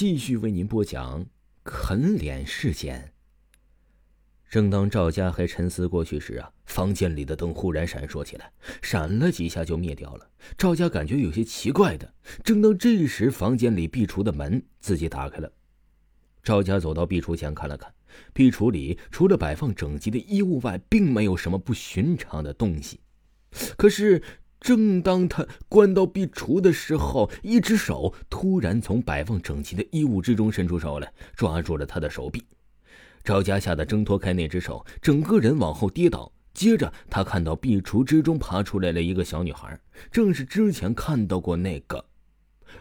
继续为您播讲啃脸事件。正当赵家还沉思过去时啊，房间里的灯忽然闪烁起来，闪了几下就灭掉了。赵家感觉有些奇怪的。正当这时，房间里壁橱的门自己打开了。赵家走到壁橱前看了看，壁橱里除了摆放整齐的衣物外，并没有什么不寻常的东西。可是，正当他关到壁橱的时候，一只手突然从摆放整齐的衣物之中伸出手来，抓住了他的手臂。赵家吓得挣脱开那只手，整个人往后跌倒。接着，他看到壁橱之中爬出来了一个小女孩，正是之前看到过那个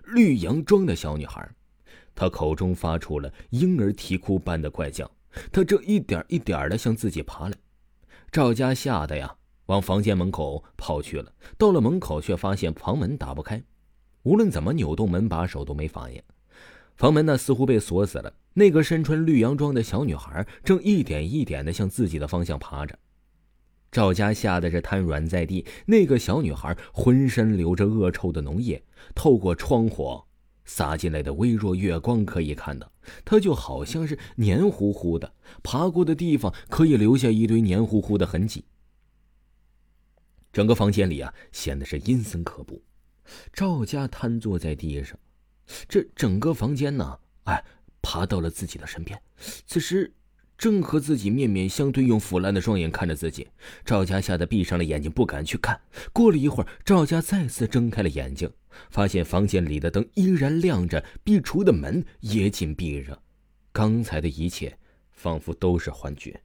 绿洋装的小女孩。她口中发出了婴儿啼哭般的怪叫。她正一点一点的向自己爬来。赵家吓得呀，往房间门口跑去了。到了门口，却发现房门打不开，无论怎么扭动门把手都没反应。房门呢，似乎被锁死了。那个身穿绿洋装的小女孩正一点一点的向自己的方向爬着。赵家吓得是瘫软在地。那个小女孩浑身流着恶臭的脓液，透过窗户洒进来的微弱月光可以看到，她就好像是黏糊糊的，爬过的地方可以留下一堆黏糊糊的痕迹。整个房间里啊，显得是阴森可怖。赵家瘫坐在地上。这整个房间呢，哎，爬到了自己的身边。此时，正和自己面面相对，用腐烂的双眼看着自己。赵家吓得闭上了眼睛，不敢去看。过了一会儿，赵家再次睁开了眼睛，发现房间里的灯依然亮着，壁橱的门也紧闭着。刚才的一切仿佛都是幻觉。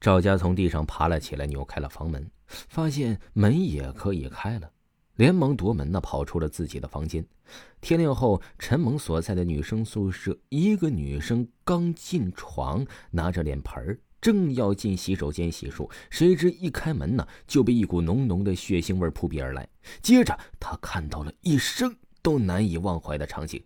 赵家从地上爬了起来，扭开了房门，发现门也可以开了。连忙夺门呢，跑出了自己的房间。天亮后，陈萌所在的女生宿舍，一个女生刚进床，拿着脸盆正要进洗手间洗漱，谁知一开门呢，就被一股浓浓的血腥味扑鼻而来。接着，她看到了一生都难以忘怀的场景：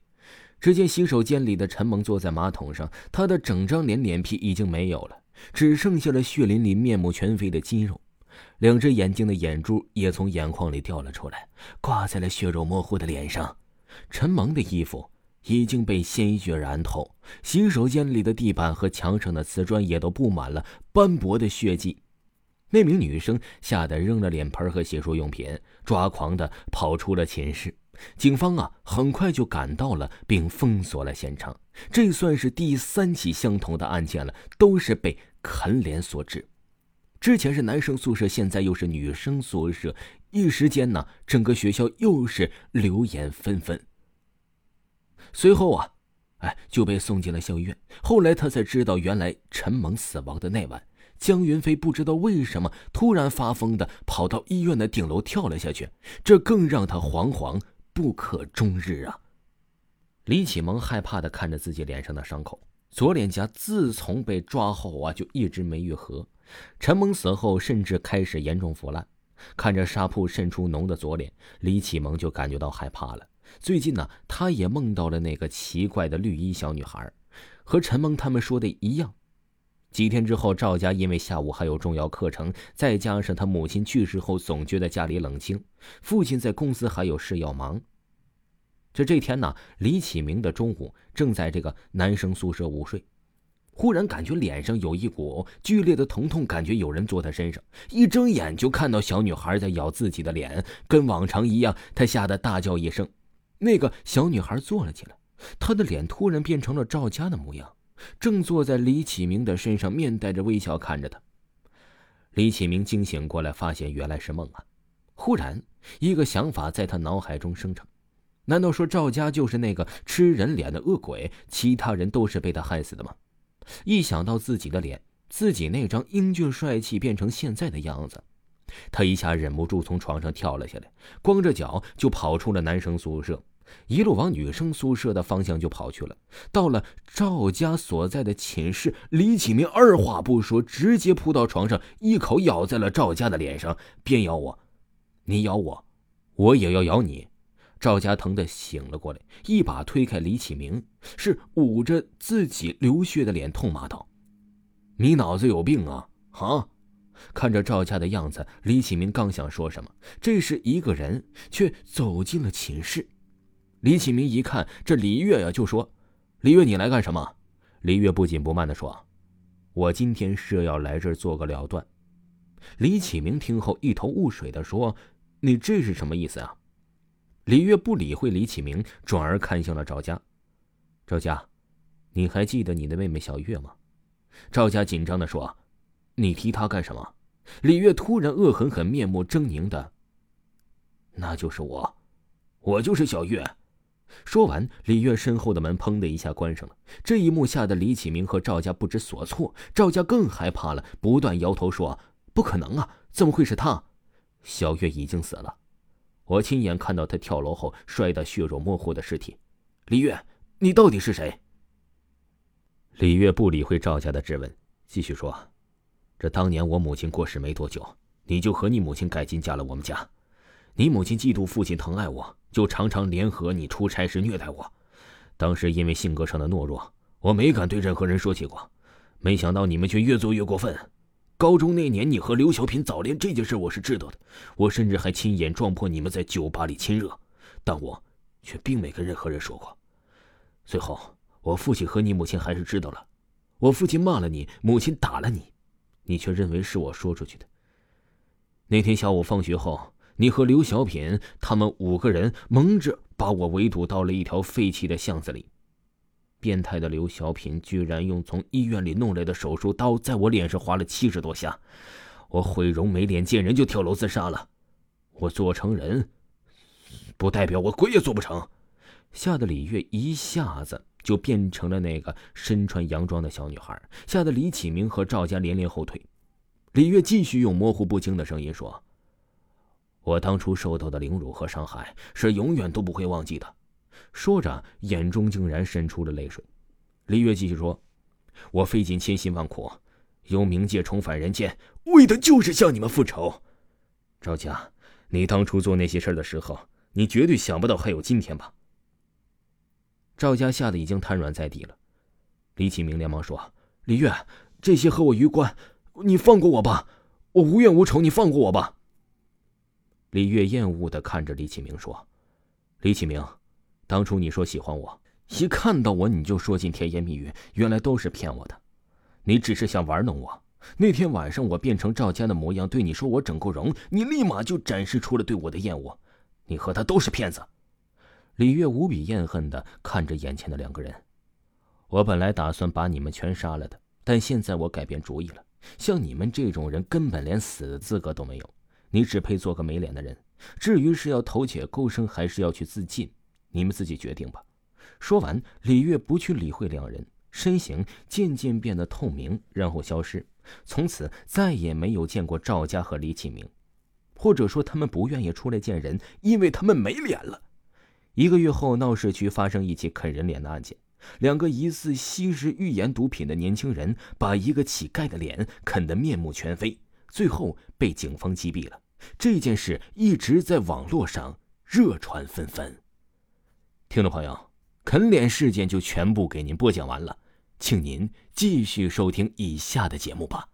只见洗手间里的陈萌坐在马桶上，她的整张脸脸皮已经没有了，只剩下了血淋淋、面目全非的肌肉。两只眼睛的眼珠也从眼眶里掉了出来，挂在了血肉模糊的脸上。陈萌的衣服已经被鲜血染透，洗手间里的地板和墙上的瓷砖也都布满了斑驳的血迹。那名女生吓得扔了脸盆和洗漱用品，抓狂的跑出了寝室。警方啊，很快就赶到了，并封锁了现场。这算是第三起相同的案件了，都是被啃脸所致。之前是男生宿舍，现在又是女生宿舍，一时间呢，整个学校又是流言纷纷。随后啊，哎，就被送进了校医院。后来他才知道，原来陈萌死亡的那晚，江云飞不知道为什么突然发疯的跑到医院的顶楼跳了下去，这更让他惶惶不可终日啊。李启蒙害怕的看着自己脸上的伤口，左脸颊自从被抓后啊，就一直没愈合。陈蒙死后，甚至开始严重腐烂。看着纱布渗出脓的左脸，李启蒙就感觉到害怕了。最近呢，他也梦到了那个奇怪的绿衣小女孩，和陈蒙他们说的一样。几天之后，赵家因为下午还有重要课程，再加上他母亲去世后，总觉得家里冷清。父亲在公司还有事要忙。这这天呢，李启明的中午正在这个男生宿舍午睡。忽然感觉脸上有一股剧烈的疼痛，感觉有人坐他身上。一睁眼就看到小女孩在咬自己的脸，跟往常一样，他吓得大叫一声。那个小女孩坐了起来，她的脸突然变成了赵家的模样，正坐在李启明的身上，面带着微笑看着他。李启明惊醒过来，发现原来是梦啊！忽然，一个想法在他脑海中生成：难道说赵家就是那个吃人脸的恶鬼？其他人都是被他害死的吗？一想到自己的脸，自己那张英俊帅气变成现在的样子，他一下忍不住从床上跳了下来，光着脚就跑出了男生宿舍，一路往女生宿舍的方向就跑去了。到了赵家所在的寝室，李启明二话不说，直接扑到床上，一口咬在了赵家的脸上，边咬我，你咬我，我也要咬你。赵家疼的醒了过来，一把推开李启明，是捂着自己流血的脸，痛骂道：“你脑子有病啊！啊！”看着赵家的样子，李启明刚想说什么，这时一个人却走进了寝室。李启明一看这李月呀，就说：“李月，你来干什么？”李月不紧不慢的说：“我今天是要来这儿做个了断。”李启明听后一头雾水的说：“你这是什么意思啊？”李月不理会李启明，转而看向了赵家。赵家，你还记得你的妹妹小月吗？赵家紧张的说：“你提她干什么？”李月突然恶狠狠、面目狰狞的：“那就是我，我就是小月。”说完，李月身后的门砰的一下关上了。这一幕吓得李启明和赵家不知所措，赵家更害怕了，不断摇头说：“不可能啊，怎么会是他？小月已经死了，我亲眼看到他跳楼后摔得血肉模糊的尸体。”李月，你到底是谁？李月不理会赵家的质问，继续说：“这当年我母亲过世没多久，你就和你母亲改进嫁了我们家。你母亲嫉妒父亲疼爱我。”就常常联合你出差时虐待我，当时因为性格上的懦弱，我没敢对任何人说起过。没想到你们却越做越过分。高中那年，你和刘小品早恋这件事我是知道的，我甚至还亲眼撞破你们在酒吧里亲热，但我却并没跟任何人说过。最后，我父亲和你母亲还是知道了，我父亲骂了你，母亲打了你，你却认为是我说出去的。那天下午放学后。你和刘小品他们五个人蒙着把我围堵到了一条废弃的巷子里。变态的刘小品居然用从医院里弄来的手术刀在我脸上划了七十多下，我毁容没脸见人就跳楼自杀了。我做成人，不代表我鬼也做不成。吓得李月一下子就变成了那个身穿洋装的小女孩，吓得李启明和赵家连连后退。李月继续用模糊不清的声音说。我当初受到的凌辱和伤害是永远都不会忘记的。说着，眼中竟然渗出了泪水。李月继续说：“我费尽千辛万苦，由冥界重返人间，为的就是向你们复仇。”赵家，你当初做那些事的时候，你绝对想不到还有今天吧？赵家吓得已经瘫软在地了。李启明连忙说：“李月，这些和我无关，你放过我吧，我无怨无仇，你放过我吧。”李月厌恶的看着李启明说：“李启明，当初你说喜欢我，一看到我你就说尽甜言蜜语，原来都是骗我的。你只是想玩弄我。那天晚上我变成赵家的模样对你说我整过容，你立马就展示出了对我的厌恶。你和他都是骗子。”李月无比厌恨的看着眼前的两个人。我本来打算把你们全杀了的，但现在我改变主意了。像你们这种人，根本连死的资格都没有。你只配做个没脸的人。至于是要偷窃勾生，还是要去自尽，你们自己决定吧。说完，李月不去理会两人，身形渐渐变得透明，然后消失。从此再也没有见过赵家和李启明，或者说他们不愿意出来见人，因为他们没脸了。一个月后，闹市区发生一起啃人脸的案件，两个疑似吸食预言毒品的年轻人，把一个乞丐的脸啃得面目全非，最后被警方击毙了。这件事一直在网络上热传纷纷。听众朋友，啃脸事件就全部给您播讲完了，请您继续收听以下的节目吧。